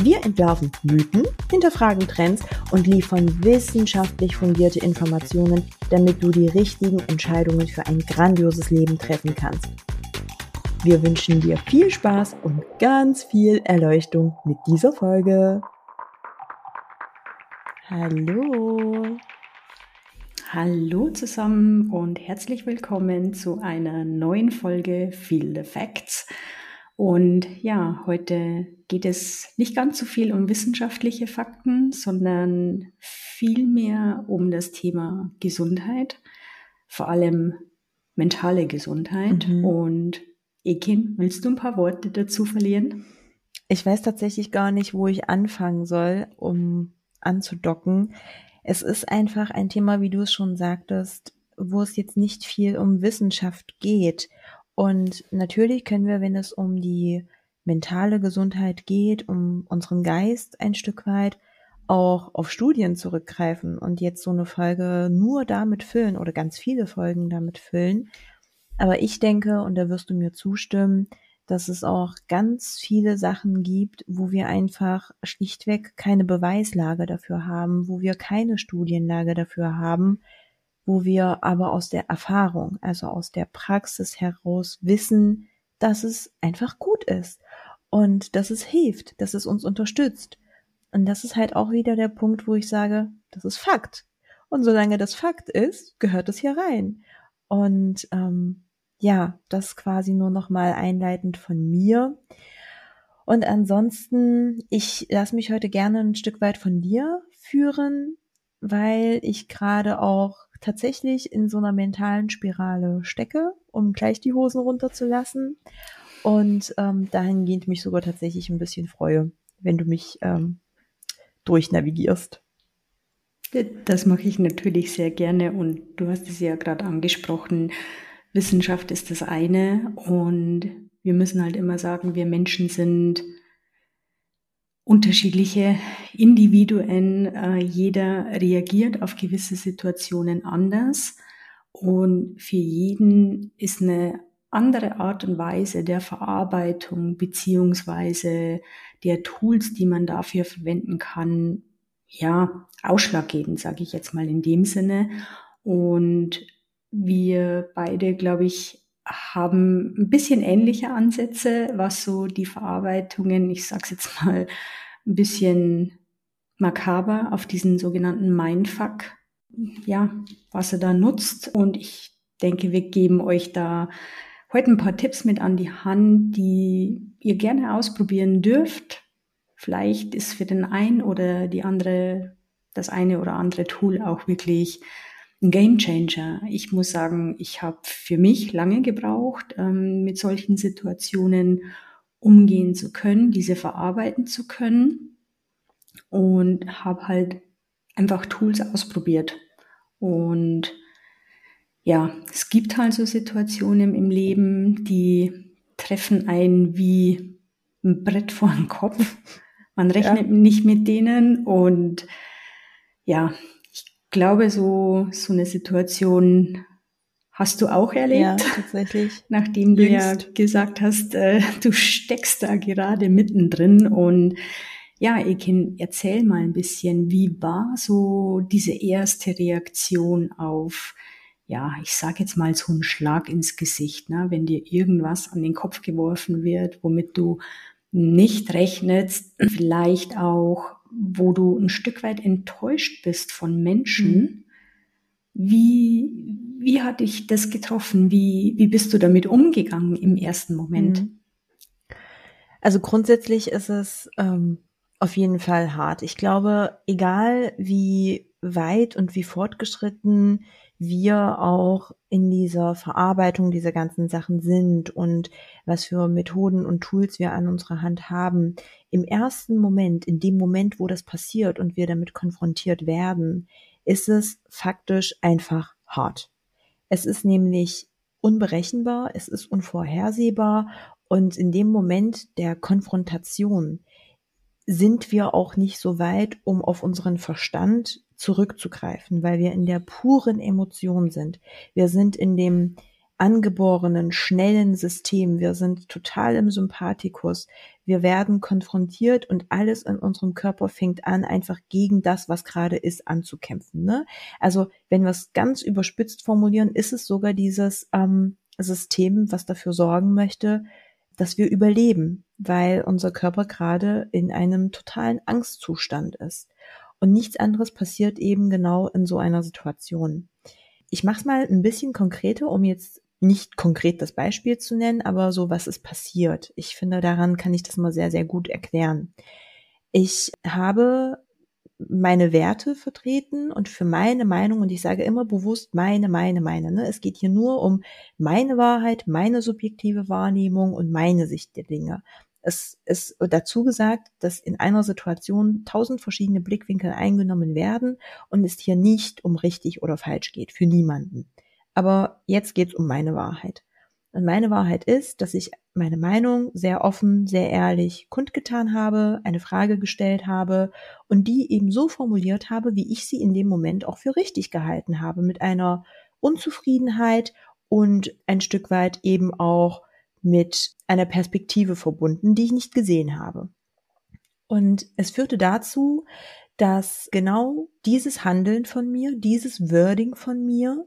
Wir entwerfen Mythen, hinterfragen Trends und liefern wissenschaftlich fundierte Informationen, damit du die richtigen Entscheidungen für ein grandioses Leben treffen kannst. Wir wünschen dir viel Spaß und ganz viel Erleuchtung mit dieser Folge. Hallo. Hallo zusammen und herzlich willkommen zu einer neuen Folge Feel the Facts. Und ja, heute geht es nicht ganz so viel um wissenschaftliche Fakten, sondern vielmehr um das Thema Gesundheit, vor allem mentale Gesundheit. Mhm. Und Ekin, willst du ein paar Worte dazu verlieren? Ich weiß tatsächlich gar nicht, wo ich anfangen soll, um anzudocken. Es ist einfach ein Thema, wie du es schon sagtest, wo es jetzt nicht viel um Wissenschaft geht. Und natürlich können wir, wenn es um die mentale Gesundheit geht, um unseren Geist ein Stück weit, auch auf Studien zurückgreifen und jetzt so eine Folge nur damit füllen oder ganz viele Folgen damit füllen. Aber ich denke, und da wirst du mir zustimmen, dass es auch ganz viele Sachen gibt, wo wir einfach schlichtweg keine Beweislage dafür haben, wo wir keine Studienlage dafür haben, wo wir aber aus der Erfahrung, also aus der Praxis heraus wissen, dass es einfach gut ist und dass es hilft, dass es uns unterstützt. Und das ist halt auch wieder der Punkt, wo ich sage, das ist Fakt. Und solange das Fakt ist, gehört es hier rein. Und ähm, ja, das quasi nur noch mal einleitend von mir. Und ansonsten, ich lasse mich heute gerne ein Stück weit von dir führen, weil ich gerade auch tatsächlich in so einer mentalen Spirale stecke, um gleich die Hosen runterzulassen. Und ähm, dahingehend mich sogar tatsächlich ein bisschen freue, wenn du mich ähm, durchnavigierst. Das mache ich natürlich sehr gerne und du hast es ja gerade angesprochen. Wissenschaft ist das eine und wir müssen halt immer sagen, wir Menschen sind unterschiedliche Individuen. Äh, jeder reagiert auf gewisse Situationen anders und für jeden ist eine andere Art und Weise der Verarbeitung beziehungsweise der Tools, die man dafür verwenden kann, ja, ausschlaggebend, sage ich jetzt mal in dem Sinne. Und wir beide, glaube ich, haben ein bisschen ähnliche Ansätze, was so die Verarbeitungen, ich sag's jetzt mal, ein bisschen makaber auf diesen sogenannten Mindfuck, ja, was er da nutzt. Und ich denke, wir geben euch da heute ein paar Tipps mit an die Hand, die ihr gerne ausprobieren dürft. Vielleicht ist für den einen oder die andere, das eine oder andere Tool auch wirklich ein Game Changer. Ich muss sagen, ich habe für mich lange gebraucht, ähm, mit solchen Situationen umgehen zu können, diese verarbeiten zu können und habe halt einfach Tools ausprobiert. Und ja, es gibt halt so Situationen im Leben, die treffen einen wie ein Brett vor den Kopf. Man rechnet ja. nicht mit denen und ja, glaube, so, so eine Situation hast du auch erlebt. Ja, tatsächlich. Nachdem du Jüngst. ja gesagt hast, äh, du steckst da gerade mittendrin und ja, Ekin, erzähl mal ein bisschen, wie war so diese erste Reaktion auf, ja, ich sag jetzt mal so einen Schlag ins Gesicht, ne? wenn dir irgendwas an den Kopf geworfen wird, womit du nicht rechnest, vielleicht auch wo du ein Stück weit enttäuscht bist von Menschen. Mhm. Wie, wie hat dich das getroffen? Wie, wie bist du damit umgegangen im ersten Moment? Mhm. Also grundsätzlich ist es ähm, auf jeden Fall hart. Ich glaube, egal wie weit und wie fortgeschritten wir auch in dieser Verarbeitung dieser ganzen Sachen sind und was für Methoden und Tools wir an unserer Hand haben. Im ersten Moment, in dem Moment, wo das passiert und wir damit konfrontiert werden, ist es faktisch einfach hart. Es ist nämlich unberechenbar, es ist unvorhersehbar und in dem Moment der Konfrontation sind wir auch nicht so weit, um auf unseren Verstand zurückzugreifen, weil wir in der puren Emotion sind. Wir sind in dem angeborenen, schnellen System. Wir sind total im Sympathikus. Wir werden konfrontiert und alles in unserem Körper fängt an, einfach gegen das, was gerade ist, anzukämpfen. Ne? Also wenn wir es ganz überspitzt formulieren, ist es sogar dieses ähm, System, was dafür sorgen möchte, dass wir überleben, weil unser Körper gerade in einem totalen Angstzustand ist. Und nichts anderes passiert eben genau in so einer Situation. Ich mache es mal ein bisschen konkreter, um jetzt nicht konkret das Beispiel zu nennen, aber so, was ist passiert. Ich finde, daran kann ich das mal sehr, sehr gut erklären. Ich habe meine Werte vertreten und für meine Meinung, und ich sage immer bewusst meine, meine, meine. Ne? Es geht hier nur um meine Wahrheit, meine subjektive Wahrnehmung und meine Sicht der Dinge. Es ist dazu gesagt, dass in einer Situation tausend verschiedene Blickwinkel eingenommen werden und es hier nicht um richtig oder falsch geht, für niemanden. Aber jetzt geht's um meine Wahrheit. Und meine Wahrheit ist, dass ich meine Meinung sehr offen, sehr ehrlich kundgetan habe, eine Frage gestellt habe und die eben so formuliert habe, wie ich sie in dem Moment auch für richtig gehalten habe, mit einer Unzufriedenheit und ein Stück weit eben auch mit einer Perspektive verbunden, die ich nicht gesehen habe. Und es führte dazu, dass genau dieses Handeln von mir, dieses Wording von mir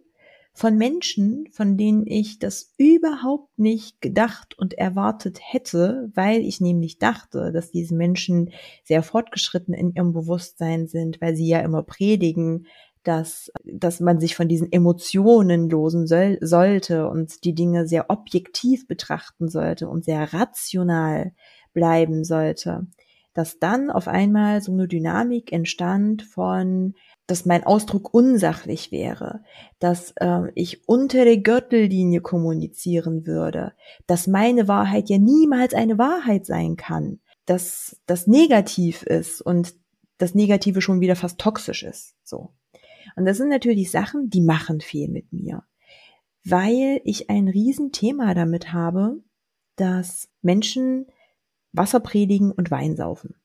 von Menschen, von denen ich das überhaupt nicht gedacht und erwartet hätte, weil ich nämlich dachte, dass diese Menschen sehr fortgeschritten in ihrem Bewusstsein sind, weil sie ja immer predigen, dass, dass man sich von diesen Emotionen losen soll, sollte und die Dinge sehr objektiv betrachten sollte und sehr rational bleiben sollte, dass dann auf einmal so eine Dynamik entstand von dass mein Ausdruck unsachlich wäre, dass äh, ich unter der Gürtellinie kommunizieren würde, dass meine Wahrheit ja niemals eine Wahrheit sein kann, dass das negativ ist und das Negative schon wieder fast toxisch ist. So. Und das sind natürlich Sachen, die machen viel mit mir, weil ich ein Riesenthema damit habe, dass Menschen Wasser predigen und Wein saufen.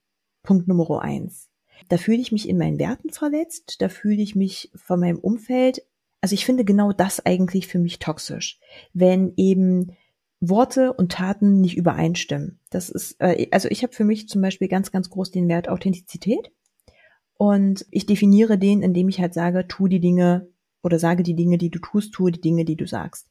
Punkt Nummer eins. Da fühle ich mich in meinen Werten verletzt, da fühle ich mich von meinem Umfeld. Also ich finde genau das eigentlich für mich toxisch, wenn eben Worte und Taten nicht übereinstimmen. Das ist, äh, also ich habe für mich zum Beispiel ganz, ganz groß den Wert Authentizität. Und ich definiere den, indem ich halt sage, tu die Dinge oder sage die Dinge, die du tust, tue die Dinge, die du sagst.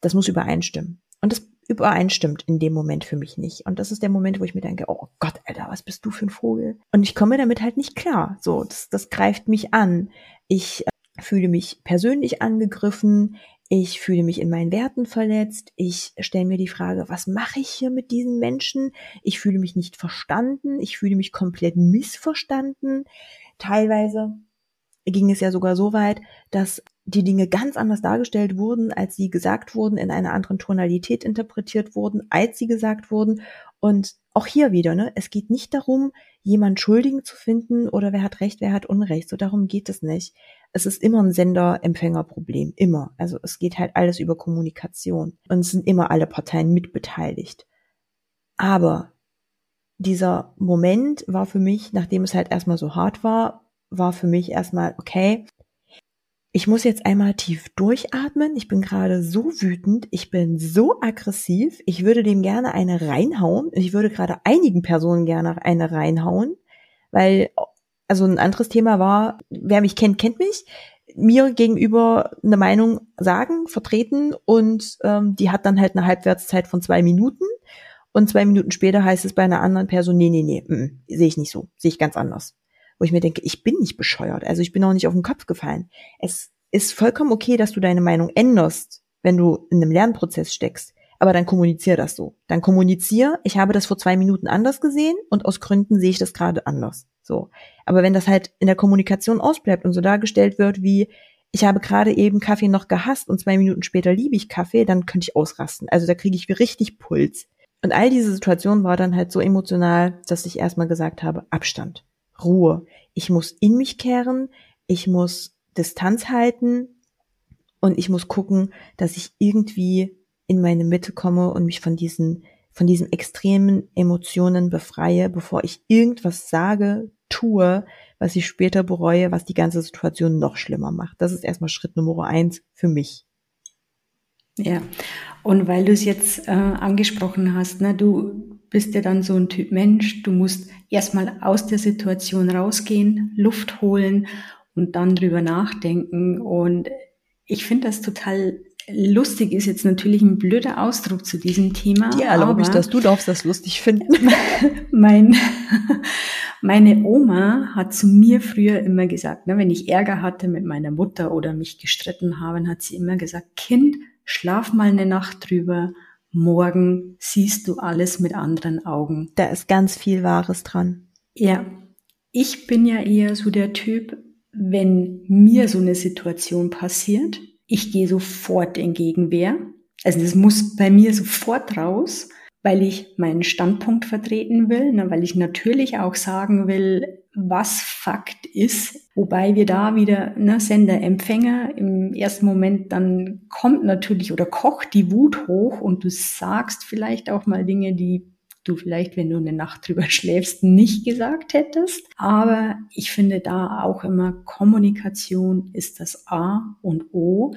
Das muss übereinstimmen. Und das übereinstimmt in dem Moment für mich nicht. Und das ist der Moment, wo ich mir denke, oh Gott, Alter, was bist du für ein Vogel? Und ich komme damit halt nicht klar. So, das, das greift mich an. Ich äh, fühle mich persönlich angegriffen. Ich fühle mich in meinen Werten verletzt. Ich stelle mir die Frage, was mache ich hier mit diesen Menschen? Ich fühle mich nicht verstanden. Ich fühle mich komplett missverstanden. Teilweise ging es ja sogar so weit, dass die Dinge ganz anders dargestellt wurden, als sie gesagt wurden, in einer anderen Tonalität interpretiert wurden, als sie gesagt wurden. Und auch hier wieder, ne, es geht nicht darum, jemand Schuldigen zu finden oder wer hat Recht, wer hat Unrecht. So darum geht es nicht. Es ist immer ein Sender-Empfänger-Problem. Immer. Also es geht halt alles über Kommunikation. Und es sind immer alle Parteien mitbeteiligt. Aber dieser Moment war für mich, nachdem es halt erstmal so hart war, war für mich erstmal, okay, ich muss jetzt einmal tief durchatmen. Ich bin gerade so wütend. Ich bin so aggressiv. Ich würde dem gerne eine reinhauen. Ich würde gerade einigen Personen gerne eine reinhauen, weil, also ein anderes Thema war, wer mich kennt, kennt mich. Mir gegenüber eine Meinung sagen, vertreten und ähm, die hat dann halt eine Halbwertszeit von zwei Minuten. Und zwei Minuten später heißt es bei einer anderen Person, nee, nee, nee, mm, sehe ich nicht so, sehe ich ganz anders wo ich mir denke, ich bin nicht bescheuert. Also ich bin auch nicht auf den Kopf gefallen. Es ist vollkommen okay, dass du deine Meinung änderst, wenn du in einem Lernprozess steckst. Aber dann kommunizier das so. Dann kommunizier, ich habe das vor zwei Minuten anders gesehen und aus Gründen sehe ich das gerade anders. So. Aber wenn das halt in der Kommunikation ausbleibt und so dargestellt wird wie, ich habe gerade eben Kaffee noch gehasst und zwei Minuten später liebe ich Kaffee, dann könnte ich ausrasten. Also da kriege ich richtig Puls. Und all diese Situation war dann halt so emotional, dass ich erstmal gesagt habe, Abstand, Ruhe. Ich muss in mich kehren, ich muss Distanz halten und ich muss gucken, dass ich irgendwie in meine Mitte komme und mich von diesen, von diesen extremen Emotionen befreie, bevor ich irgendwas sage, tue, was ich später bereue, was die ganze Situation noch schlimmer macht. Das ist erstmal Schritt Nummer eins für mich. Ja, und weil du es jetzt äh, angesprochen hast, ne, du bist ja dann so ein Typ Mensch, du musst erstmal aus der Situation rausgehen, Luft holen und dann drüber nachdenken. Und ich finde das total lustig, ist jetzt natürlich ein blöder Ausdruck zu diesem Thema. Ja, erlaube ich das, du darfst das lustig finden. mein, meine Oma hat zu mir früher immer gesagt, ne, wenn ich Ärger hatte mit meiner Mutter oder mich gestritten habe, hat sie immer gesagt, Kind, schlaf mal eine Nacht drüber, morgen siehst du alles mit anderen Augen. Da ist ganz viel Wahres dran. Ja, ich bin ja eher so der Typ, wenn mir so eine Situation passiert, ich gehe sofort in Gegenwehr. Also das muss bei mir sofort raus, weil ich meinen Standpunkt vertreten will, ne, weil ich natürlich auch sagen will, was Fakt ist. Wobei wir da wieder ne, Sender, Empfänger im ersten Moment dann kommt natürlich oder kocht die Wut hoch und du sagst vielleicht auch mal Dinge, die du vielleicht, wenn du eine Nacht drüber schläfst, nicht gesagt hättest. Aber ich finde da auch immer Kommunikation ist das A und O.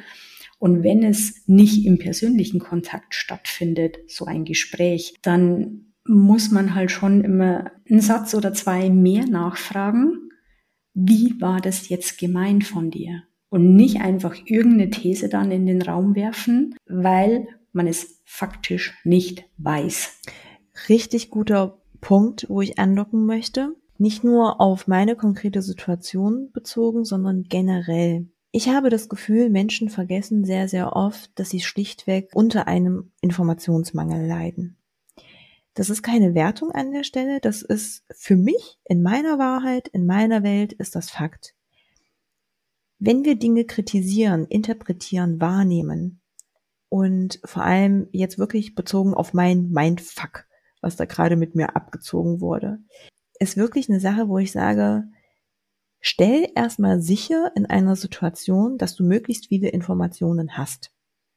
Und wenn es nicht im persönlichen Kontakt stattfindet, so ein Gespräch, dann muss man halt schon immer einen Satz oder zwei mehr nachfragen. Wie war das jetzt gemeint von dir? Und nicht einfach irgendeine These dann in den Raum werfen, weil man es faktisch nicht weiß. Richtig guter Punkt, wo ich andocken möchte. Nicht nur auf meine konkrete Situation bezogen, sondern generell. Ich habe das Gefühl, Menschen vergessen sehr, sehr oft, dass sie schlichtweg unter einem Informationsmangel leiden. Das ist keine Wertung an der Stelle, das ist für mich, in meiner Wahrheit, in meiner Welt, ist das Fakt. Wenn wir Dinge kritisieren, interpretieren, wahrnehmen und vor allem jetzt wirklich bezogen auf mein Mindfuck, was da gerade mit mir abgezogen wurde, ist wirklich eine Sache, wo ich sage, Stell erstmal sicher in einer Situation, dass du möglichst viele Informationen hast.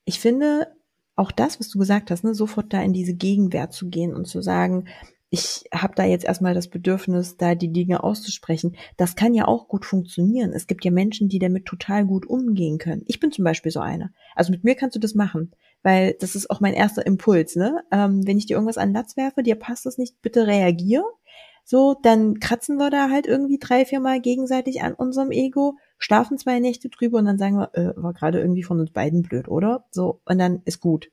Ich finde auch das, was du gesagt hast, ne, sofort da in diese Gegenwehr zu gehen und zu sagen, ich habe da jetzt erstmal das Bedürfnis, da die Dinge auszusprechen. Das kann ja auch gut funktionieren. Es gibt ja Menschen, die damit total gut umgehen können. Ich bin zum Beispiel so einer. Also mit mir kannst du das machen, weil das ist auch mein erster Impuls. Ne? Ähm, wenn ich dir irgendwas an Latz werfe, dir passt das nicht, bitte reagier so, dann kratzen wir da halt irgendwie drei, vier Mal gegenseitig an unserem Ego, schlafen zwei Nächte drüber und dann sagen wir, äh, war gerade irgendwie von uns beiden blöd, oder? So, und dann ist gut.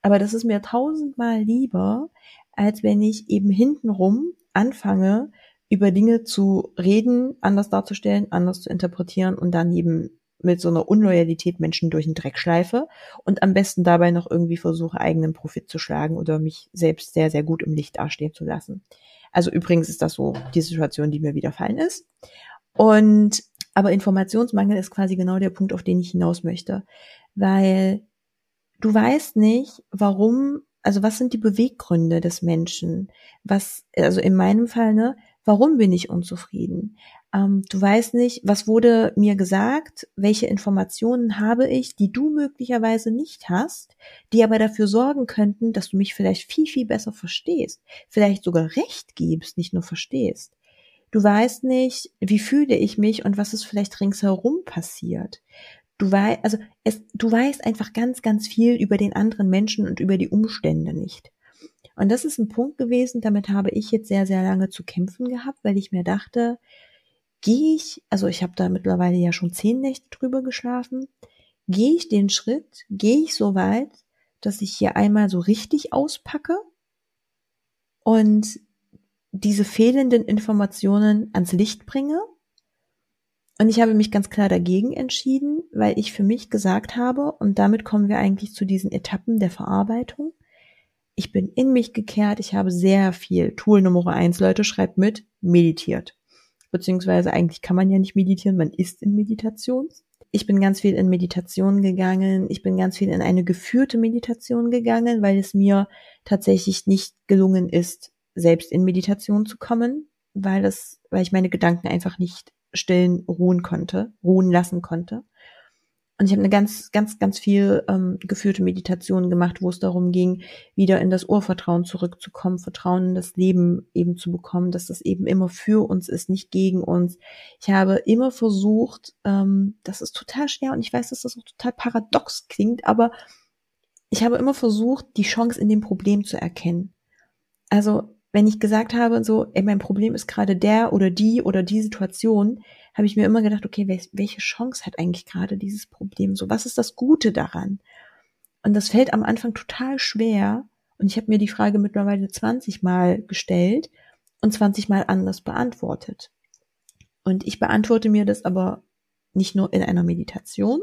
Aber das ist mir tausendmal lieber, als wenn ich eben hintenrum anfange, über Dinge zu reden, anders darzustellen, anders zu interpretieren und dann eben mit so einer Unloyalität Menschen durch den Dreck schleife und am besten dabei noch irgendwie versuche, eigenen Profit zu schlagen oder mich selbst sehr, sehr gut im Licht dastehen zu lassen. Also übrigens ist das so die Situation, die mir widerfallen ist. Und aber Informationsmangel ist quasi genau der Punkt, auf den ich hinaus möchte, weil du weißt nicht, warum, also was sind die Beweggründe des Menschen? Was, also in meinem Fall, ne, warum bin ich unzufrieden? Ähm, du weißt nicht, was wurde mir gesagt, welche Informationen habe ich, die du möglicherweise nicht hast, die aber dafür sorgen könnten, dass du mich vielleicht viel, viel besser verstehst, vielleicht sogar recht gibst, nicht nur verstehst. Du weißt nicht, wie fühle ich mich und was ist vielleicht ringsherum passiert. Du weißt, also es, du weißt einfach ganz, ganz viel über den anderen Menschen und über die Umstände nicht. Und das ist ein Punkt gewesen, damit habe ich jetzt sehr, sehr lange zu kämpfen gehabt, weil ich mir dachte, gehe ich, also ich habe da mittlerweile ja schon zehn Nächte drüber geschlafen, gehe ich den Schritt, gehe ich so weit, dass ich hier einmal so richtig auspacke und diese fehlenden Informationen ans Licht bringe. Und ich habe mich ganz klar dagegen entschieden, weil ich für mich gesagt habe, und damit kommen wir eigentlich zu diesen Etappen der Verarbeitung. Ich bin in mich gekehrt, ich habe sehr viel, Tool Nummer eins, Leute, schreibt mit, meditiert beziehungsweise eigentlich kann man ja nicht meditieren, man ist in Meditation. ich bin ganz viel in Meditation gegangen, ich bin ganz viel in eine geführte Meditation gegangen, weil es mir tatsächlich nicht gelungen ist, selbst in Meditation zu kommen, weil es, weil ich meine Gedanken einfach nicht stillen ruhen konnte, ruhen lassen konnte. Und ich habe eine ganz, ganz, ganz viel ähm, geführte Meditation gemacht, wo es darum ging, wieder in das Urvertrauen zurückzukommen, Vertrauen in das Leben eben zu bekommen, dass das eben immer für uns ist, nicht gegen uns. Ich habe immer versucht, ähm, das ist total schwer und ich weiß, dass das auch total paradox klingt, aber ich habe immer versucht, die Chance in dem Problem zu erkennen. Also wenn ich gesagt habe, so, ey, mein Problem ist gerade der oder die oder die Situation, habe ich mir immer gedacht, okay, welche Chance hat eigentlich gerade dieses Problem? So, was ist das Gute daran? Und das fällt am Anfang total schwer. Und ich habe mir die Frage mittlerweile 20 Mal gestellt und 20 Mal anders beantwortet. Und ich beantworte mir das aber nicht nur in einer Meditation,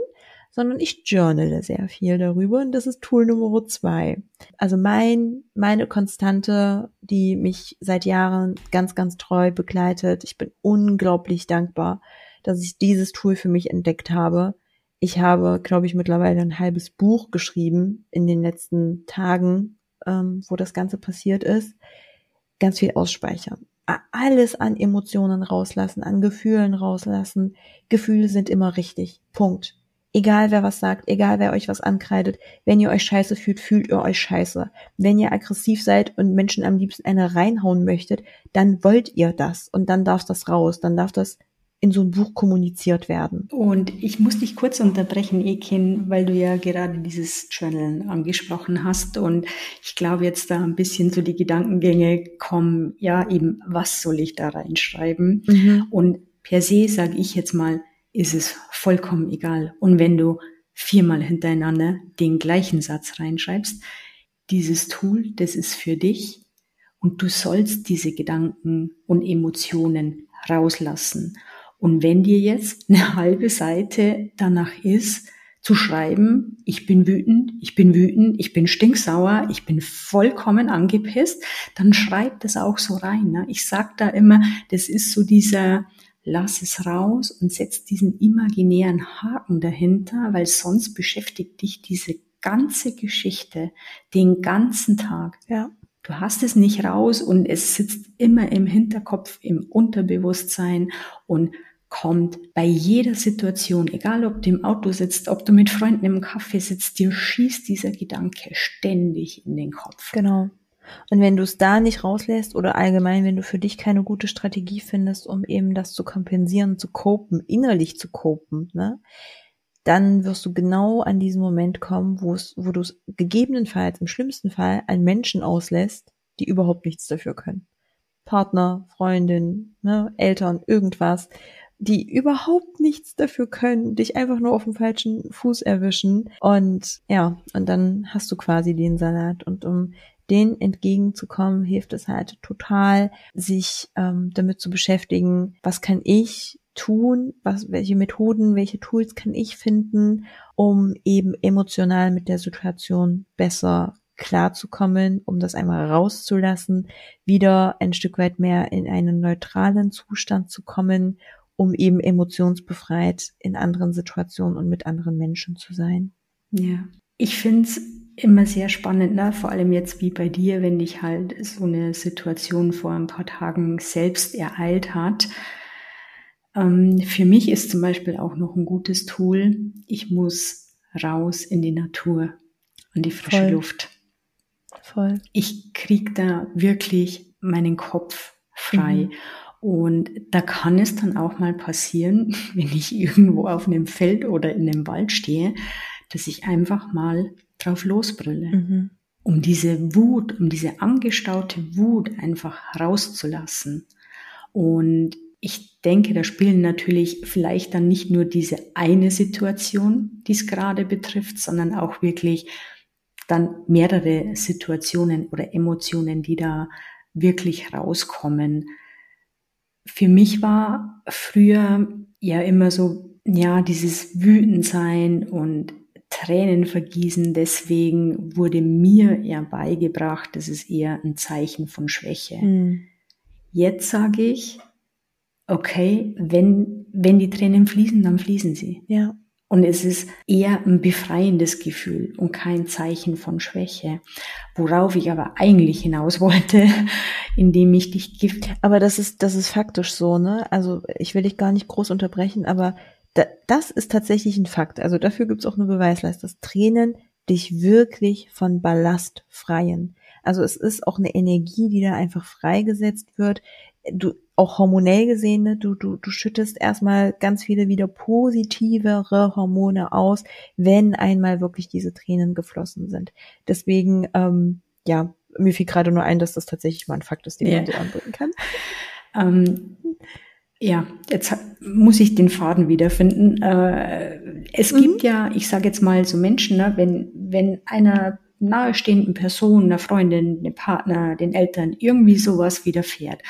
sondern ich journale sehr viel darüber und das ist Tool Nummer zwei. Also mein, meine Konstante, die mich seit Jahren ganz, ganz treu begleitet. Ich bin unglaublich dankbar, dass ich dieses Tool für mich entdeckt habe. Ich habe, glaube ich, mittlerweile ein halbes Buch geschrieben in den letzten Tagen, ähm, wo das Ganze passiert ist. Ganz viel ausspeichern alles an Emotionen rauslassen, an Gefühlen rauslassen. Gefühle sind immer richtig. Punkt. Egal wer was sagt, egal wer euch was ankreidet, wenn ihr euch scheiße fühlt, fühlt ihr euch scheiße. Wenn ihr aggressiv seid und Menschen am liebsten eine reinhauen möchtet, dann wollt ihr das und dann darf das raus, dann darf das in so ein Buch kommuniziert werden. Und ich muss dich kurz unterbrechen, Ekin, weil du ja gerade dieses Journalen angesprochen hast. Und ich glaube, jetzt da ein bisschen so die Gedankengänge kommen, ja, eben, was soll ich da reinschreiben? Mhm. Und per se sage ich jetzt mal, ist es vollkommen egal. Und wenn du viermal hintereinander den gleichen Satz reinschreibst, dieses Tool, das ist für dich und du sollst diese Gedanken und Emotionen rauslassen. Und wenn dir jetzt eine halbe Seite danach ist, zu schreiben, ich bin wütend, ich bin wütend, ich bin stinksauer, ich bin vollkommen angepisst, dann schreib das auch so rein. Ne? Ich sag da immer, das ist so dieser, lass es raus und setz diesen imaginären Haken dahinter, weil sonst beschäftigt dich diese ganze Geschichte den ganzen Tag. Ja. Du hast es nicht raus und es sitzt immer im Hinterkopf, im Unterbewusstsein und kommt bei jeder Situation, egal ob du im Auto sitzt, ob du mit Freunden im Kaffee sitzt, dir schießt dieser Gedanke ständig in den Kopf. Genau. Und wenn du es da nicht rauslässt oder allgemein, wenn du für dich keine gute Strategie findest, um eben das zu kompensieren, zu kopen, innerlich zu kopen, ne, dann wirst du genau an diesen Moment kommen, wo es, wo du es gegebenenfalls im schlimmsten Fall an Menschen auslässt, die überhaupt nichts dafür können. Partner, Freundin, ne, Eltern, irgendwas, die überhaupt nichts dafür können, dich einfach nur auf dem falschen Fuß erwischen. Und ja, und dann hast du quasi den Salat. Und um denen entgegenzukommen, hilft es halt total, sich ähm, damit zu beschäftigen, was kann ich tun, was, welche Methoden, welche Tools kann ich finden, um eben emotional mit der Situation besser klarzukommen, um das einmal rauszulassen, wieder ein Stück weit mehr in einen neutralen Zustand zu kommen, um eben emotionsbefreit in anderen Situationen und mit anderen Menschen zu sein. Ja, ich finde es immer sehr spannend, ne? vor allem jetzt wie bei dir, wenn dich halt so eine Situation vor ein paar Tagen selbst ereilt hat. Ähm, für mich ist zum Beispiel auch noch ein gutes Tool, ich muss raus in die Natur, an die frische Voll. Luft. Voll. Ich krieg da wirklich meinen Kopf frei. Mhm. Und da kann es dann auch mal passieren, wenn ich irgendwo auf einem Feld oder in einem Wald stehe, dass ich einfach mal drauf losbrülle. Mhm. Um diese Wut, um diese angestaute Wut einfach rauszulassen. Und ich denke, da spielen natürlich vielleicht dann nicht nur diese eine Situation, die es gerade betrifft, sondern auch wirklich dann mehrere Situationen oder Emotionen, die da wirklich rauskommen. Für mich war früher ja immer so, ja, dieses Wütendsein und Tränen vergießen. Deswegen wurde mir ja beigebracht, das ist eher ein Zeichen von Schwäche. Mhm. Jetzt sage ich, okay, wenn, wenn die Tränen fließen, dann fließen sie. Ja. Und es ist eher ein befreiendes Gefühl und kein Zeichen von Schwäche. Worauf ich aber eigentlich hinaus wollte, indem ich dich gift. Aber das ist, das ist faktisch so, ne? Also ich will dich gar nicht groß unterbrechen, aber das ist tatsächlich ein Fakt. Also dafür gibt's auch eine Beweislast, dass Tränen dich wirklich von Ballast freien. Also es ist auch eine Energie, die da einfach freigesetzt wird. Du, auch hormonell gesehen, ne, du, du, du schüttest erstmal ganz viele wieder positivere Hormone aus, wenn einmal wirklich diese Tränen geflossen sind. Deswegen, ähm, ja, mir fiel gerade nur ein, dass das tatsächlich mal ein Fakt ist, den ja. man so anbringen kann. Ähm, ja, jetzt muss ich den Faden wiederfinden. Äh, es mhm. gibt ja, ich sage jetzt mal so Menschen, ne, wenn, wenn einer nahestehenden Person, einer Freundin, einem Partner, den Eltern irgendwie sowas widerfährt,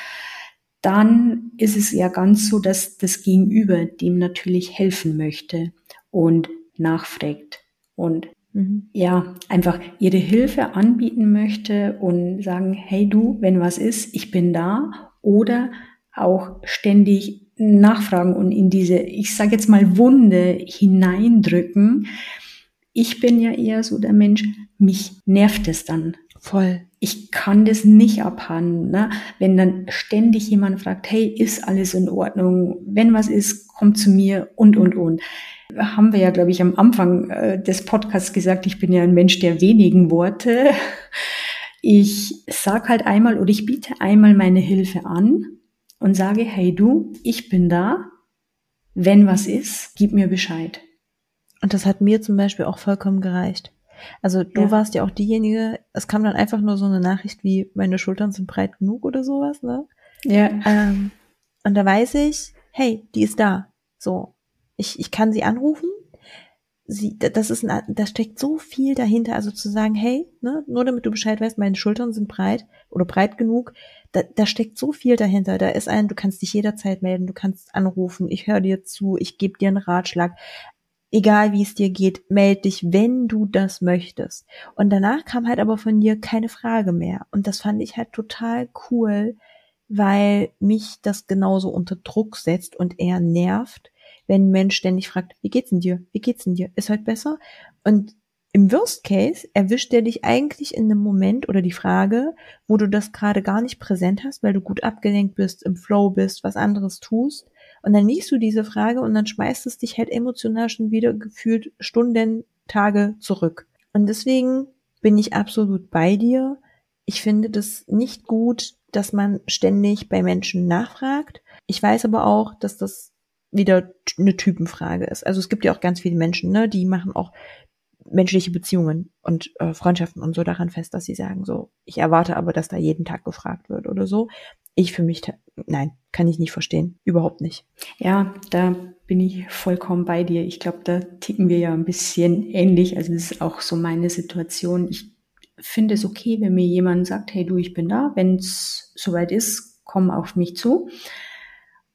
dann ist es ja ganz so, dass das Gegenüber dem natürlich helfen möchte und nachfragt und mhm. ja, einfach ihre Hilfe anbieten möchte und sagen, hey du, wenn was ist, ich bin da oder auch ständig nachfragen und in diese, ich sage jetzt mal, Wunde hineindrücken. Ich bin ja eher so der Mensch, mich nervt es dann. Voll. Ich kann das nicht abhandeln. Ne? Wenn dann ständig jemand fragt, hey, ist alles in Ordnung? Wenn was ist, komm zu mir und, und, und. Haben wir ja, glaube ich, am Anfang äh, des Podcasts gesagt, ich bin ja ein Mensch der wenigen Worte. Ich sag halt einmal oder ich biete einmal meine Hilfe an und sage, hey du, ich bin da. Wenn was ist, gib mir Bescheid. Und das hat mir zum Beispiel auch vollkommen gereicht. Also du ja. warst ja auch diejenige, es kam dann einfach nur so eine Nachricht wie, meine Schultern sind breit genug oder sowas, ne? Ja. Ähm, und da weiß ich, hey, die ist da. So. Ich, ich kann sie anrufen. Sie, das ist ein, da steckt so viel dahinter, also zu sagen, hey, ne, nur damit du Bescheid weißt, meine Schultern sind breit oder breit genug, da, da steckt so viel dahinter. Da ist ein, du kannst dich jederzeit melden, du kannst anrufen, ich höre dir zu, ich gebe dir einen Ratschlag egal wie es dir geht, meld dich, wenn du das möchtest. Und danach kam halt aber von dir keine Frage mehr. Und das fand ich halt total cool, weil mich das genauso unter Druck setzt und eher nervt, wenn ein Mensch ständig fragt, wie geht's denn dir? Wie geht's denn dir? Ist heute besser? Und im Worst Case erwischt er dich eigentlich in einem Moment oder die Frage, wo du das gerade gar nicht präsent hast, weil du gut abgelenkt bist, im Flow bist, was anderes tust. Und dann liest du diese Frage und dann schmeißt es dich halt emotional schon wieder gefühlt Stunden, Tage zurück. Und deswegen bin ich absolut bei dir. Ich finde das nicht gut, dass man ständig bei Menschen nachfragt. Ich weiß aber auch, dass das wieder eine Typenfrage ist. Also es gibt ja auch ganz viele Menschen, ne, die machen auch menschliche Beziehungen und äh, Freundschaften und so daran fest, dass sie sagen, so, ich erwarte aber, dass da jeden Tag gefragt wird oder so. Ich für mich, nein, kann ich nicht verstehen. Überhaupt nicht. Ja, da bin ich vollkommen bei dir. Ich glaube, da ticken wir ja ein bisschen ähnlich. Also das ist auch so meine Situation. Ich finde es okay, wenn mir jemand sagt, hey du, ich bin da. Wenn es soweit ist, komm auf mich zu.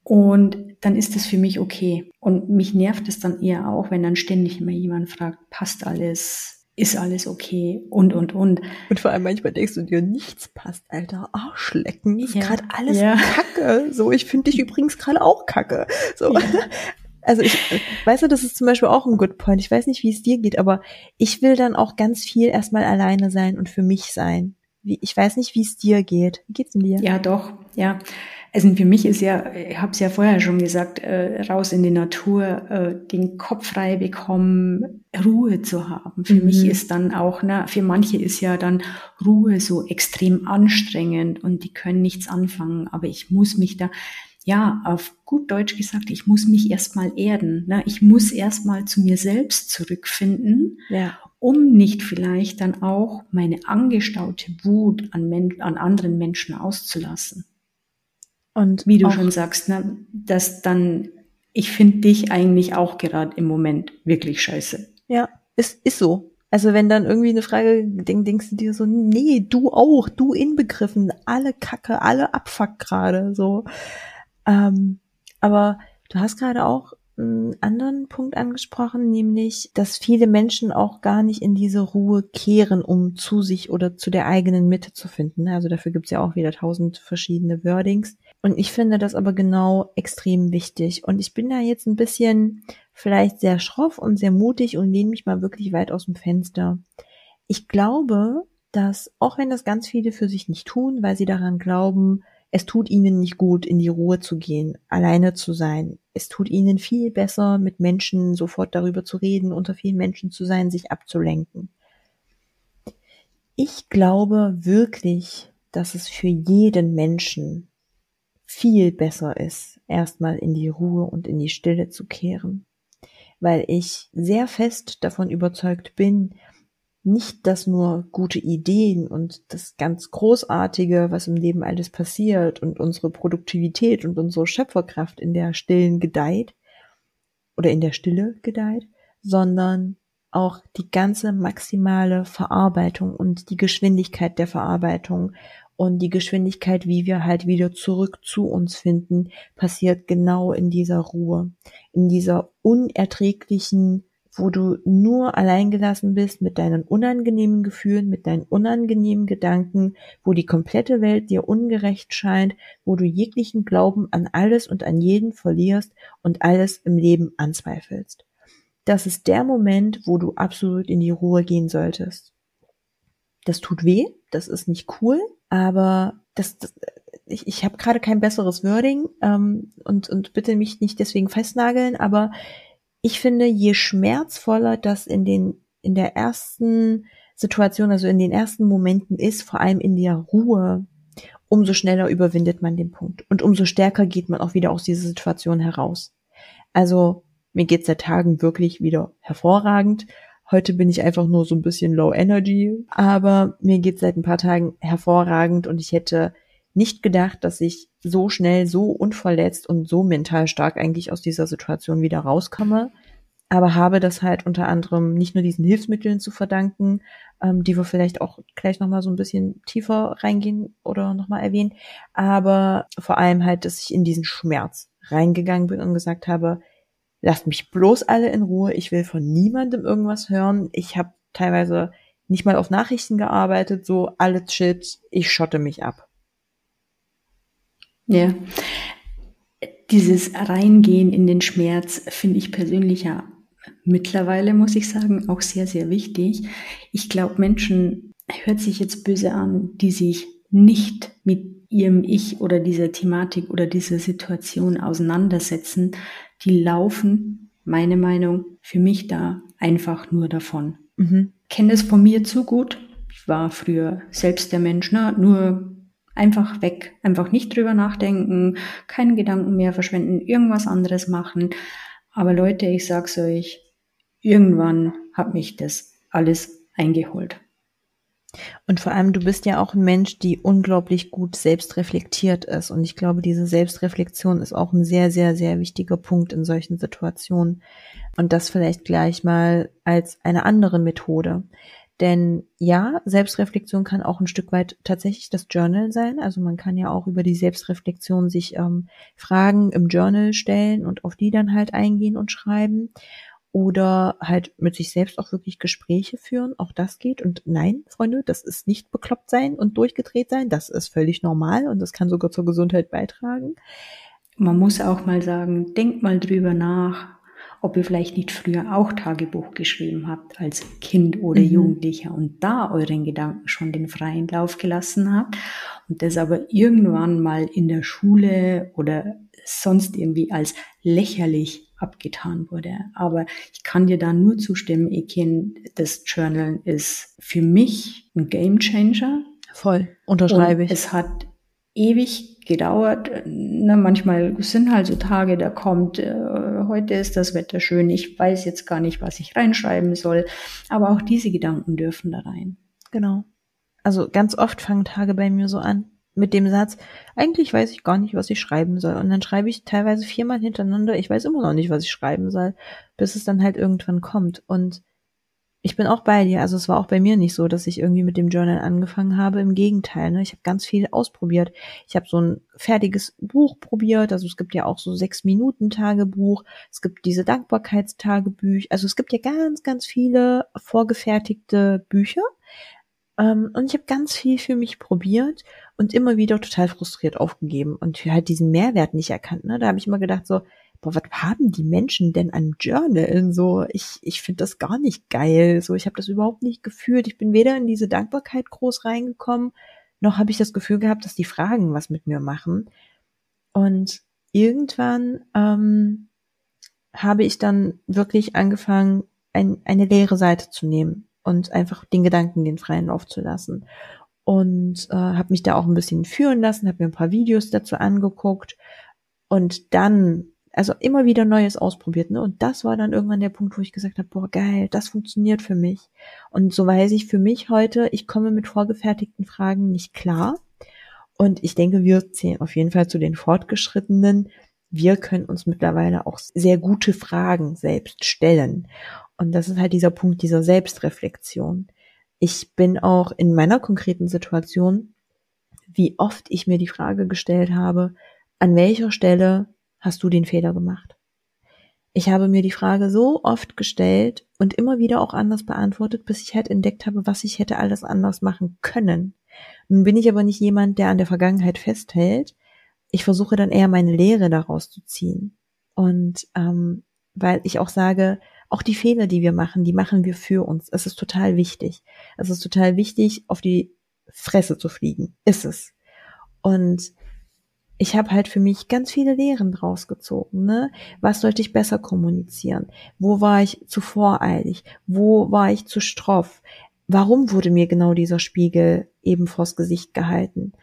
Und dann ist es für mich okay. Und mich nervt es dann eher auch, wenn dann ständig immer jemand fragt, passt alles, ist alles okay und, und, und. Und vor allem manchmal denkst du dir, nichts passt, Alter, Arschlecken, ist ja, gerade alles ja. Kacke. So, ich finde dich übrigens gerade auch Kacke. So. Ja. Also ich, weißt du, das ist zum Beispiel auch ein Good Point. Ich weiß nicht, wie es dir geht, aber ich will dann auch ganz viel erstmal alleine sein und für mich sein. Wie, ich weiß nicht, wie es dir geht. Wie geht's denn dir? Ja, doch, ja. Also für mich ist ja, ich habe es ja vorher schon gesagt, äh, raus in die Natur, äh, den Kopf frei bekommen, Ruhe zu haben. Für mhm. mich ist dann auch, na, für manche ist ja dann Ruhe so extrem anstrengend und die können nichts anfangen. Aber ich muss mich da, ja, auf gut Deutsch gesagt, ich muss mich erstmal erden. Ne? Ich muss erstmal zu mir selbst zurückfinden, ja. um nicht vielleicht dann auch meine angestaute Wut an, an anderen Menschen auszulassen. Und wie du schon sagst, ne, dass dann, ich finde dich eigentlich auch gerade im Moment wirklich scheiße. Ja, ist, ist so. Also wenn dann irgendwie eine Frage, denk, denkst du dir so, nee, du auch, du inbegriffen, alle Kacke, alle Abfuck gerade, so. Ähm, aber du hast gerade auch einen anderen Punkt angesprochen, nämlich, dass viele Menschen auch gar nicht in diese Ruhe kehren, um zu sich oder zu der eigenen Mitte zu finden. Also dafür gibt's ja auch wieder tausend verschiedene Wordings. Und ich finde das aber genau extrem wichtig. Und ich bin da jetzt ein bisschen vielleicht sehr schroff und sehr mutig und lehne mich mal wirklich weit aus dem Fenster. Ich glaube, dass auch wenn das ganz viele für sich nicht tun, weil sie daran glauben, es tut ihnen nicht gut, in die Ruhe zu gehen, alleine zu sein. Es tut ihnen viel besser, mit Menschen sofort darüber zu reden, unter vielen Menschen zu sein, sich abzulenken. Ich glaube wirklich, dass es für jeden Menschen viel besser ist, erstmal in die Ruhe und in die Stille zu kehren, weil ich sehr fest davon überzeugt bin, nicht, dass nur gute Ideen und das ganz Großartige, was im Leben alles passiert und unsere Produktivität und unsere Schöpferkraft in der Stillen gedeiht oder in der Stille gedeiht, sondern auch die ganze maximale Verarbeitung und die Geschwindigkeit der Verarbeitung und die Geschwindigkeit, wie wir halt wieder zurück zu uns finden, passiert genau in dieser Ruhe, in dieser unerträglichen wo du nur alleingelassen bist mit deinen unangenehmen Gefühlen, mit deinen unangenehmen Gedanken, wo die komplette Welt dir ungerecht scheint, wo du jeglichen Glauben an alles und an jeden verlierst und alles im Leben anzweifelst. Das ist der Moment, wo du absolut in die Ruhe gehen solltest. Das tut weh, das ist nicht cool, aber das, das ich, ich habe gerade kein besseres Wording ähm, und, und bitte mich nicht deswegen festnageln, aber ich finde, je schmerzvoller das in den, in der ersten Situation, also in den ersten Momenten ist, vor allem in der Ruhe, umso schneller überwindet man den Punkt. Und umso stärker geht man auch wieder aus dieser Situation heraus. Also, mir geht's seit Tagen wirklich wieder hervorragend. Heute bin ich einfach nur so ein bisschen low energy, aber mir geht's seit ein paar Tagen hervorragend und ich hätte nicht gedacht, dass ich so schnell, so unverletzt und so mental stark eigentlich aus dieser Situation wieder rauskomme. Aber habe das halt unter anderem nicht nur diesen Hilfsmitteln zu verdanken, ähm, die wir vielleicht auch gleich nochmal so ein bisschen tiefer reingehen oder nochmal erwähnen, aber vor allem halt, dass ich in diesen Schmerz reingegangen bin und gesagt habe, lasst mich bloß alle in Ruhe, ich will von niemandem irgendwas hören. Ich habe teilweise nicht mal auf Nachrichten gearbeitet, so alles Shit, ich schotte mich ab. Ja. Dieses Reingehen in den Schmerz finde ich persönlich ja mittlerweile, muss ich sagen, auch sehr, sehr wichtig. Ich glaube, Menschen, hört sich jetzt böse an, die sich nicht mit ihrem Ich oder dieser Thematik oder dieser Situation auseinandersetzen, die laufen, meine Meinung, für mich da einfach nur davon. Mhm. Kenne es von mir zu gut. Ich war früher selbst der Mensch, ne? nur Einfach weg, einfach nicht drüber nachdenken, keine Gedanken mehr verschwenden, irgendwas anderes machen. Aber Leute, ich sag's euch, irgendwann hat mich das alles eingeholt. Und vor allem, du bist ja auch ein Mensch, die unglaublich gut selbst reflektiert ist. Und ich glaube, diese Selbstreflexion ist auch ein sehr, sehr, sehr wichtiger Punkt in solchen Situationen. Und das vielleicht gleich mal als eine andere Methode. Denn ja, Selbstreflexion kann auch ein Stück weit tatsächlich das Journal sein. Also man kann ja auch über die Selbstreflexion sich ähm, Fragen im Journal stellen und auf die dann halt eingehen und schreiben. Oder halt mit sich selbst auch wirklich Gespräche führen. Auch das geht. Und nein, Freunde, das ist nicht bekloppt sein und durchgedreht sein. Das ist völlig normal und das kann sogar zur Gesundheit beitragen. Man muss auch mal sagen, denkt mal drüber nach, ob ihr vielleicht nicht früher auch Tagebuch geschrieben habt als Kind oder mhm. Jugendlicher und da euren Gedanken schon den freien Lauf gelassen habt und das aber irgendwann mal in der Schule oder sonst irgendwie als lächerlich abgetan wurde. Aber ich kann dir da nur zustimmen, Ekin, das Journal ist für mich ein Game Changer. Voll, unterschreibe ich. Es hat ewig gedauert. Na, manchmal sind halt so Tage, da kommt, äh, heute ist das Wetter schön, ich weiß jetzt gar nicht, was ich reinschreiben soll. Aber auch diese Gedanken dürfen da rein. Genau. Also ganz oft fangen Tage bei mir so an mit dem Satz, eigentlich weiß ich gar nicht, was ich schreiben soll. Und dann schreibe ich teilweise viermal hintereinander, ich weiß immer noch nicht, was ich schreiben soll, bis es dann halt irgendwann kommt. Und ich bin auch bei dir. Also es war auch bei mir nicht so, dass ich irgendwie mit dem Journal angefangen habe. Im Gegenteil, ne? ich habe ganz viel ausprobiert. Ich habe so ein fertiges Buch probiert. Also es gibt ja auch so sechs Minuten Tagebuch. Es gibt diese Dankbarkeitstagebücher. Also es gibt ja ganz, ganz viele vorgefertigte Bücher. Ähm, und ich habe ganz viel für mich probiert und immer wieder total frustriert aufgegeben und halt diesen Mehrwert nicht erkannt. Ne? Da habe ich immer gedacht so, boah, was haben die Menschen denn an Journal? So, ich, ich finde das gar nicht geil. So, ich habe das überhaupt nicht gefühlt. Ich bin weder in diese Dankbarkeit groß reingekommen, noch habe ich das Gefühl gehabt, dass die Fragen was mit mir machen. Und irgendwann ähm, habe ich dann wirklich angefangen, ein, eine leere Seite zu nehmen und einfach den Gedanken den freien Lauf zu lassen. Und äh, habe mich da auch ein bisschen führen lassen, habe mir ein paar Videos dazu angeguckt und dann, also immer wieder Neues ausprobiert. Ne? Und das war dann irgendwann der Punkt, wo ich gesagt habe, boah, geil, das funktioniert für mich. Und so weiß ich für mich heute, ich komme mit vorgefertigten Fragen nicht klar. Und ich denke, wir zählen auf jeden Fall zu den Fortgeschrittenen. Wir können uns mittlerweile auch sehr gute Fragen selbst stellen. Und das ist halt dieser Punkt dieser Selbstreflexion. Ich bin auch in meiner konkreten Situation, wie oft ich mir die Frage gestellt habe, an welcher Stelle hast du den Fehler gemacht? Ich habe mir die Frage so oft gestellt und immer wieder auch anders beantwortet, bis ich halt entdeckt habe, was ich hätte alles anders machen können. Nun bin ich aber nicht jemand, der an der Vergangenheit festhält. Ich versuche dann eher meine Lehre daraus zu ziehen. Und ähm, weil ich auch sage, auch die Fehler, die wir machen, die machen wir für uns. Es ist total wichtig. Es ist total wichtig, auf die Fresse zu fliegen. Ist es. Und ich habe halt für mich ganz viele Lehren draus gezogen. Ne? Was sollte ich besser kommunizieren? Wo war ich zu voreilig? Wo war ich zu stroff? warum wurde mir genau dieser Spiegel eben vors Gesicht gehalten?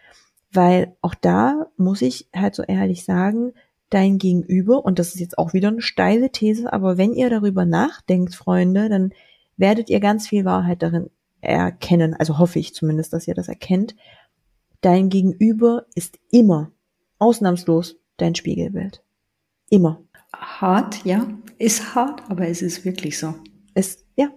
Weil auch da muss ich halt so ehrlich sagen, dein Gegenüber, und das ist jetzt auch wieder eine steile These, aber wenn ihr darüber nachdenkt, Freunde, dann werdet ihr ganz viel Wahrheit darin erkennen. Also hoffe ich zumindest, dass ihr das erkennt. Dein Gegenüber ist immer, ausnahmslos, dein Spiegelbild. Immer. Hart, ja. Ist hart, aber es ist wirklich so. Es, ja,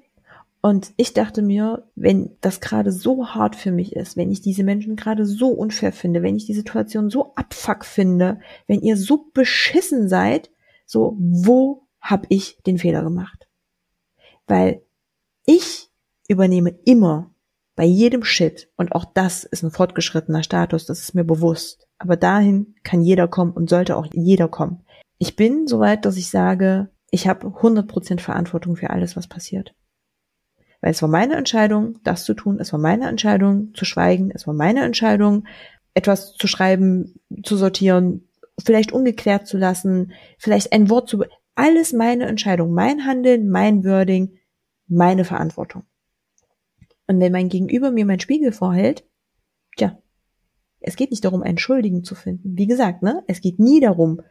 und ich dachte mir, wenn das gerade so hart für mich ist, wenn ich diese Menschen gerade so unfair finde, wenn ich die Situation so abfuck finde, wenn ihr so beschissen seid, so, wo hab ich den Fehler gemacht? Weil ich übernehme immer bei jedem Shit, und auch das ist ein fortgeschrittener Status, das ist mir bewusst, aber dahin kann jeder kommen und sollte auch jeder kommen. Ich bin soweit, dass ich sage, ich habe 100% Verantwortung für alles, was passiert. Weil es war meine Entscheidung, das zu tun, es war meine Entscheidung zu schweigen, es war meine Entscheidung, etwas zu schreiben, zu sortieren, vielleicht ungeklärt zu lassen, vielleicht ein Wort zu, alles meine Entscheidung, mein Handeln, mein Wording, meine Verantwortung. Und wenn mein Gegenüber mir mein Spiegel vorhält, tja, es geht nicht darum, einen Schuldigen zu finden. Wie gesagt, ne, es geht nie darum,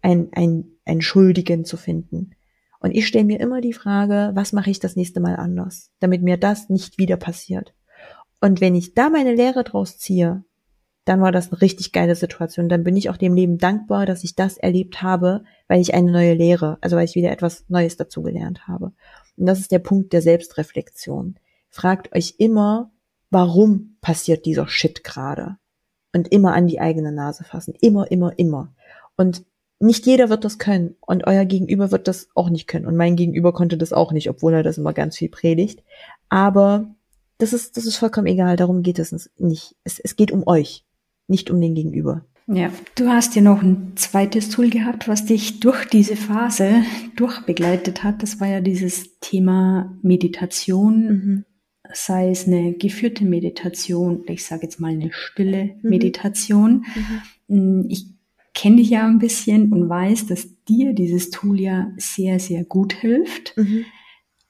einen, einen, einen Schuldigen zu finden. Und ich stelle mir immer die Frage, was mache ich das nächste Mal anders, damit mir das nicht wieder passiert. Und wenn ich da meine Lehre draus ziehe, dann war das eine richtig geile Situation. Dann bin ich auch dem Leben dankbar, dass ich das erlebt habe, weil ich eine neue Lehre, also weil ich wieder etwas Neues dazu gelernt habe. Und das ist der Punkt der Selbstreflexion. Fragt euch immer, warum passiert dieser Shit gerade? Und immer an die eigene Nase fassen. Immer, immer, immer. Und nicht jeder wird das können und euer Gegenüber wird das auch nicht können und mein Gegenüber konnte das auch nicht, obwohl er das immer ganz viel predigt. Aber das ist, das ist vollkommen egal, darum geht es nicht. Es, es geht um euch, nicht um den Gegenüber. Ja, du hast ja noch ein zweites Tool gehabt, was dich durch diese Phase durchbegleitet hat. Das war ja dieses Thema Meditation, mhm. sei es eine geführte Meditation, ich sage jetzt mal eine stille mhm. Meditation. Mhm. Ich kenne dich ja ein bisschen und weiß, dass dir dieses Tool ja sehr, sehr gut hilft. Mhm.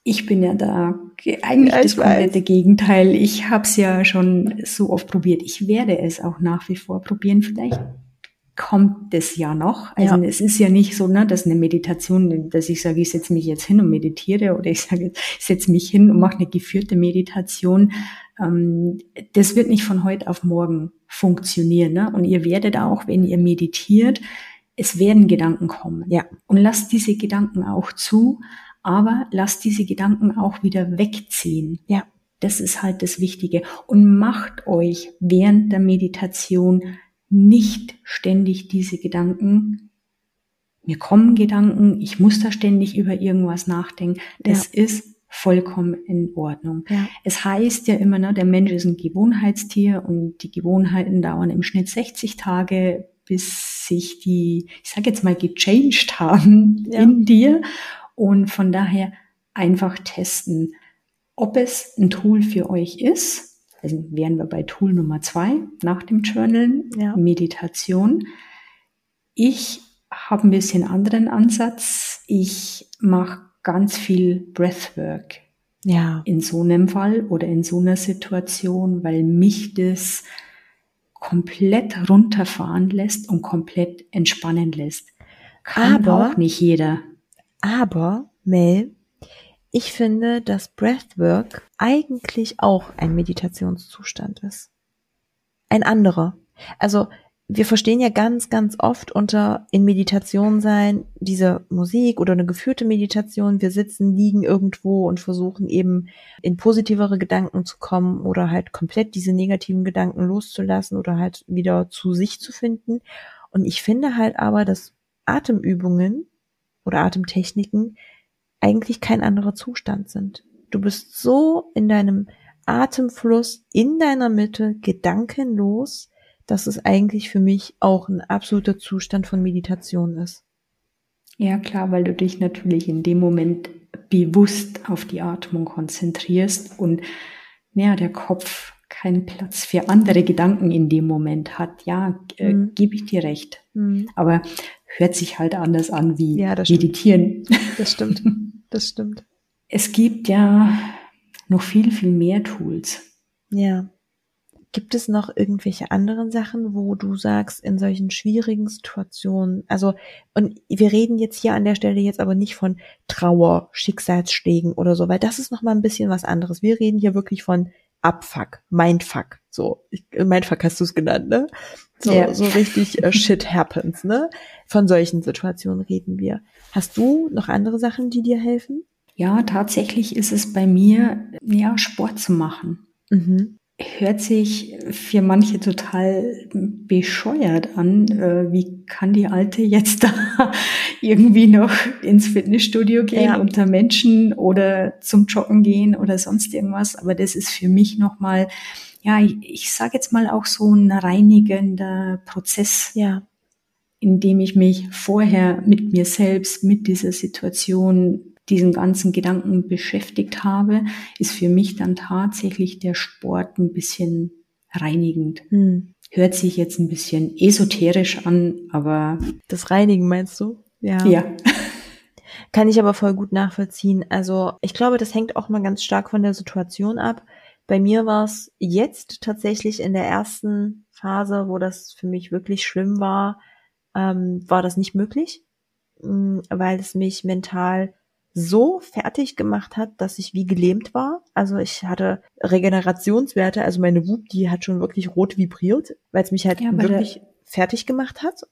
Ich bin ja da eigentlich ja, das komplette weiß. Gegenteil. Ich habe es ja schon so oft probiert. Ich werde es auch nach wie vor probieren. Vielleicht kommt es ja noch. Also ja. es ist ja nicht so, ne, dass eine Meditation, dass ich sage, ich setze mich jetzt hin und meditiere oder ich sage, ich setze mich hin und mache eine geführte Meditation. Ähm, das wird nicht von heute auf morgen funktionieren. Ne? Und ihr werdet auch, wenn ihr meditiert, es werden Gedanken kommen. Ja. Und lasst diese Gedanken auch zu, aber lasst diese Gedanken auch wieder wegziehen. Ja. Das ist halt das Wichtige. Und macht euch während der Meditation nicht ständig diese Gedanken. Mir kommen Gedanken, ich muss da ständig über irgendwas nachdenken. Das ja. ist vollkommen in Ordnung. Ja. Es heißt ja immer, ne, der Mensch ist ein Gewohnheitstier und die Gewohnheiten dauern im Schnitt 60 Tage, bis sich die, ich sage jetzt mal, gechanged haben ja. in dir. Und von daher einfach testen, ob es ein Tool für euch ist. Also wären wir bei Tool Nummer zwei nach dem Journalen, ja. Meditation. Ich habe ein bisschen anderen Ansatz. Ich mache ganz viel Breathwork. Ja. In so einem Fall oder in so einer Situation, weil mich das komplett runterfahren lässt und komplett entspannen lässt. Kann aber, auch nicht jeder. Aber, Mel, ich finde, dass Breathwork eigentlich auch ein Meditationszustand ist. Ein anderer. Also wir verstehen ja ganz, ganz oft unter in Meditation sein, diese Musik oder eine geführte Meditation. Wir sitzen, liegen irgendwo und versuchen eben in positivere Gedanken zu kommen oder halt komplett diese negativen Gedanken loszulassen oder halt wieder zu sich zu finden. Und ich finde halt aber, dass Atemübungen oder Atemtechniken eigentlich kein anderer Zustand sind. Du bist so in deinem Atemfluss, in deiner Mitte, gedankenlos, dass es eigentlich für mich auch ein absoluter Zustand von Meditation ist. Ja, klar, weil du dich natürlich in dem Moment bewusst auf die Atmung konzentrierst und ja, der Kopf keinen Platz für andere Gedanken in dem Moment hat. Ja, äh, mhm. gebe ich dir recht. Mhm. Aber hört sich halt anders an wie ja, das meditieren. Stimmt. Das stimmt. Das stimmt. Es gibt ja noch viel, viel mehr Tools. Ja. Gibt es noch irgendwelche anderen Sachen, wo du sagst, in solchen schwierigen Situationen, also, und wir reden jetzt hier an der Stelle jetzt aber nicht von Trauer, Schicksalsschlägen oder so, weil das ist nochmal ein bisschen was anderes. Wir reden hier wirklich von Abfuck, Mindfuck, so. Ich, Mindfuck hast du es genannt, ne? So, ja. so richtig uh, Shit happens, ne? Von solchen Situationen reden wir. Hast du noch andere Sachen, die dir helfen? Ja, tatsächlich ist es bei mir, ja, Sport zu machen. Mhm hört sich für manche total bescheuert an. Äh, wie kann die Alte jetzt da irgendwie noch ins Fitnessstudio gehen, ja. unter Menschen oder zum Joggen gehen oder sonst irgendwas? Aber das ist für mich nochmal, ja, ich, ich sage jetzt mal auch so ein reinigender Prozess. Ja. In dem ich mich vorher mit mir selbst, mit dieser Situation diesen ganzen Gedanken beschäftigt habe, ist für mich dann tatsächlich der Sport ein bisschen reinigend. Hm. Hört sich jetzt ein bisschen esoterisch an, aber. Das Reinigen meinst du? Ja. Ja. Kann ich aber voll gut nachvollziehen. Also ich glaube, das hängt auch mal ganz stark von der Situation ab. Bei mir war es jetzt tatsächlich in der ersten Phase, wo das für mich wirklich schlimm war, ähm, war das nicht möglich, hm, weil es mich mental so fertig gemacht hat, dass ich wie gelähmt war. Also ich hatte Regenerationswerte, also meine Wut, die hat schon wirklich rot vibriert, weil es mich halt ja, wirklich fertig gemacht hat.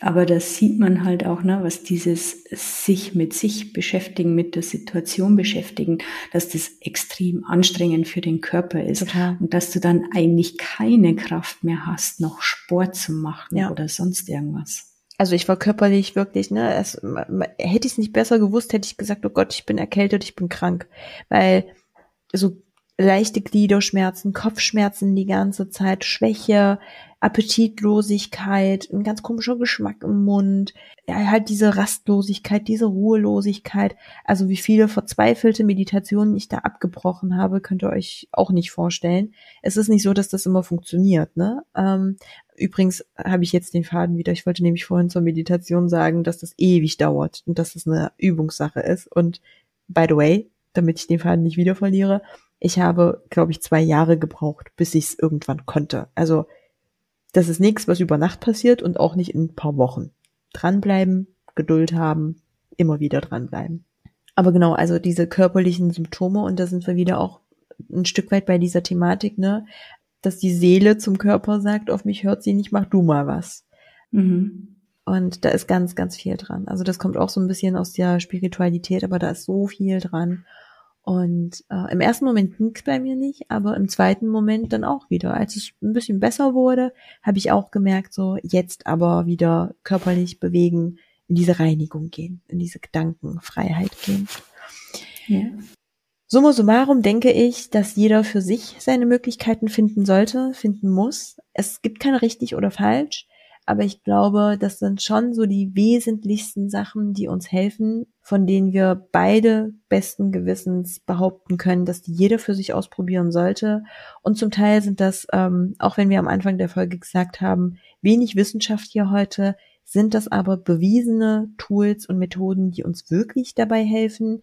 Aber das sieht man halt auch, ne, was dieses sich mit sich beschäftigen, mit der Situation beschäftigen, dass das extrem anstrengend für den Körper ist Total. und dass du dann eigentlich keine Kraft mehr hast, noch Sport zu machen ja. oder sonst irgendwas also ich war körperlich wirklich, ne, es, hätte ich es nicht besser gewusst, hätte ich gesagt, oh Gott, ich bin erkältet, ich bin krank, weil so leichte Gliederschmerzen, Kopfschmerzen die ganze Zeit, Schwäche, Appetitlosigkeit, ein ganz komischer Geschmack im Mund, ja, halt diese Rastlosigkeit, diese Ruhelosigkeit, also wie viele verzweifelte Meditationen ich da abgebrochen habe, könnt ihr euch auch nicht vorstellen. Es ist nicht so, dass das immer funktioniert, ne? Ähm, übrigens habe ich jetzt den Faden wieder. Ich wollte nämlich vorhin zur Meditation sagen, dass das ewig dauert und dass das eine Übungssache ist. Und by the way, damit ich den Faden nicht wieder verliere, ich habe, glaube ich, zwei Jahre gebraucht, bis ich es irgendwann konnte. Also das ist nichts, was über Nacht passiert und auch nicht in ein paar Wochen. Dranbleiben, Geduld haben, immer wieder dranbleiben. Aber genau, also diese körperlichen Symptome, und da sind wir wieder auch ein Stück weit bei dieser Thematik, ne, dass die Seele zum Körper sagt, auf mich hört sie nicht, mach du mal was. Mhm. Und da ist ganz, ganz viel dran. Also das kommt auch so ein bisschen aus der Spiritualität, aber da ist so viel dran. Und äh, im ersten Moment ging's bei mir nicht, aber im zweiten Moment dann auch wieder. Als es ein bisschen besser wurde, habe ich auch gemerkt, so jetzt aber wieder körperlich bewegen, in diese Reinigung gehen, in diese Gedankenfreiheit gehen. Ja. Summa summarum denke ich, dass jeder für sich seine Möglichkeiten finden sollte, finden muss. Es gibt keine richtig oder falsch, aber ich glaube, das sind schon so die wesentlichsten Sachen, die uns helfen, von denen wir beide besten Gewissens behaupten können, dass die jeder für sich ausprobieren sollte. Und zum Teil sind das, ähm, auch wenn wir am Anfang der Folge gesagt haben, wenig Wissenschaft hier heute, sind das aber bewiesene Tools und Methoden, die uns wirklich dabei helfen,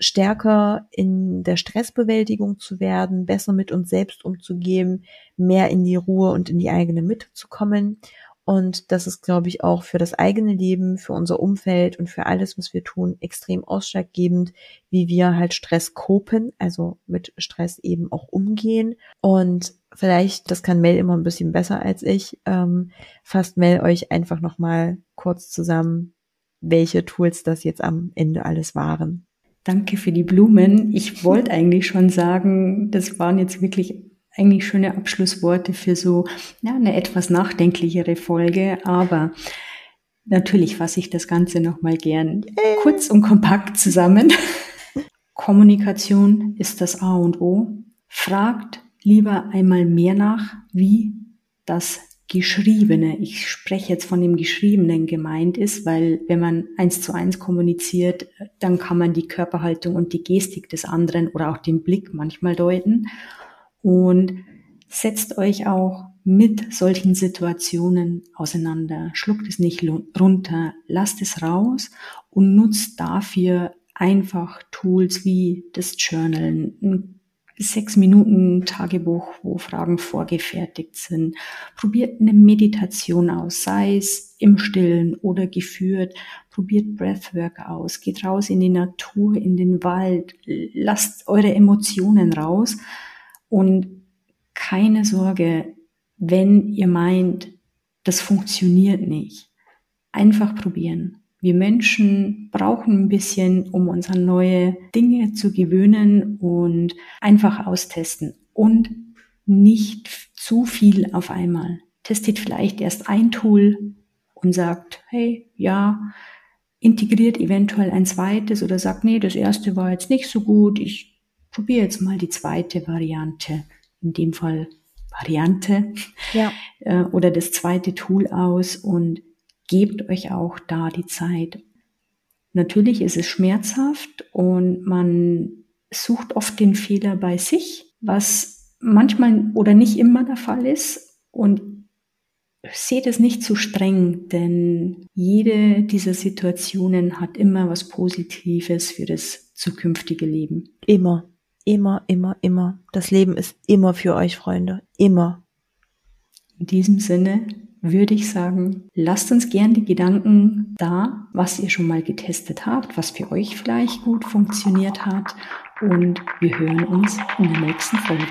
stärker in der Stressbewältigung zu werden, besser mit uns selbst umzugehen, mehr in die Ruhe und in die eigene Mitte zu kommen. Und das ist, glaube ich, auch für das eigene Leben, für unser Umfeld und für alles, was wir tun, extrem ausschlaggebend, wie wir halt Stress kopen, also mit Stress eben auch umgehen. Und vielleicht, das kann Mel immer ein bisschen besser als ich, ähm, fasst Mel euch einfach nochmal kurz zusammen, welche Tools das jetzt am Ende alles waren. Danke für die Blumen. Ich wollte eigentlich schon sagen, das waren jetzt wirklich eigentlich schöne Abschlussworte für so ja, eine etwas nachdenklichere Folge, aber natürlich fasse ich das Ganze nochmal gern kurz und kompakt zusammen. Kommunikation ist das A und O. Fragt lieber einmal mehr nach, wie das Geschriebene, ich spreche jetzt von dem Geschriebenen gemeint ist, weil wenn man eins zu eins kommuniziert, dann kann man die Körperhaltung und die Gestik des anderen oder auch den Blick manchmal deuten. Und setzt euch auch mit solchen Situationen auseinander. Schluckt es nicht runter, lasst es raus und nutzt dafür einfach Tools wie das Journalen, ein sechs Minuten Tagebuch, wo Fragen vorgefertigt sind. Probiert eine Meditation aus, sei es im Stillen oder geführt. Probiert Breathwork aus. Geht raus in die Natur, in den Wald. Lasst eure Emotionen raus. Und keine Sorge, wenn ihr meint, das funktioniert nicht. Einfach probieren. Wir Menschen brauchen ein bisschen, um uns an neue Dinge zu gewöhnen und einfach austesten und nicht zu viel auf einmal. Testet vielleicht erst ein Tool und sagt, hey, ja, integriert eventuell ein zweites oder sagt, nee, das erste war jetzt nicht so gut, ich probiere jetzt mal die zweite Variante, in dem Fall Variante ja. Äh, oder das zweite Tool aus und gebt euch auch da die Zeit. Natürlich ist es schmerzhaft und man sucht oft den Fehler bei sich, was manchmal oder nicht immer der Fall ist. Und seht es nicht zu streng, denn jede dieser Situationen hat immer was Positives für das zukünftige Leben. Immer, immer, immer, immer. Das Leben ist immer für euch, Freunde. Immer. In diesem Sinne würde ich sagen, lasst uns gern die Gedanken da, was ihr schon mal getestet habt, was für euch vielleicht gut funktioniert hat. Und wir hören uns in der nächsten Folge.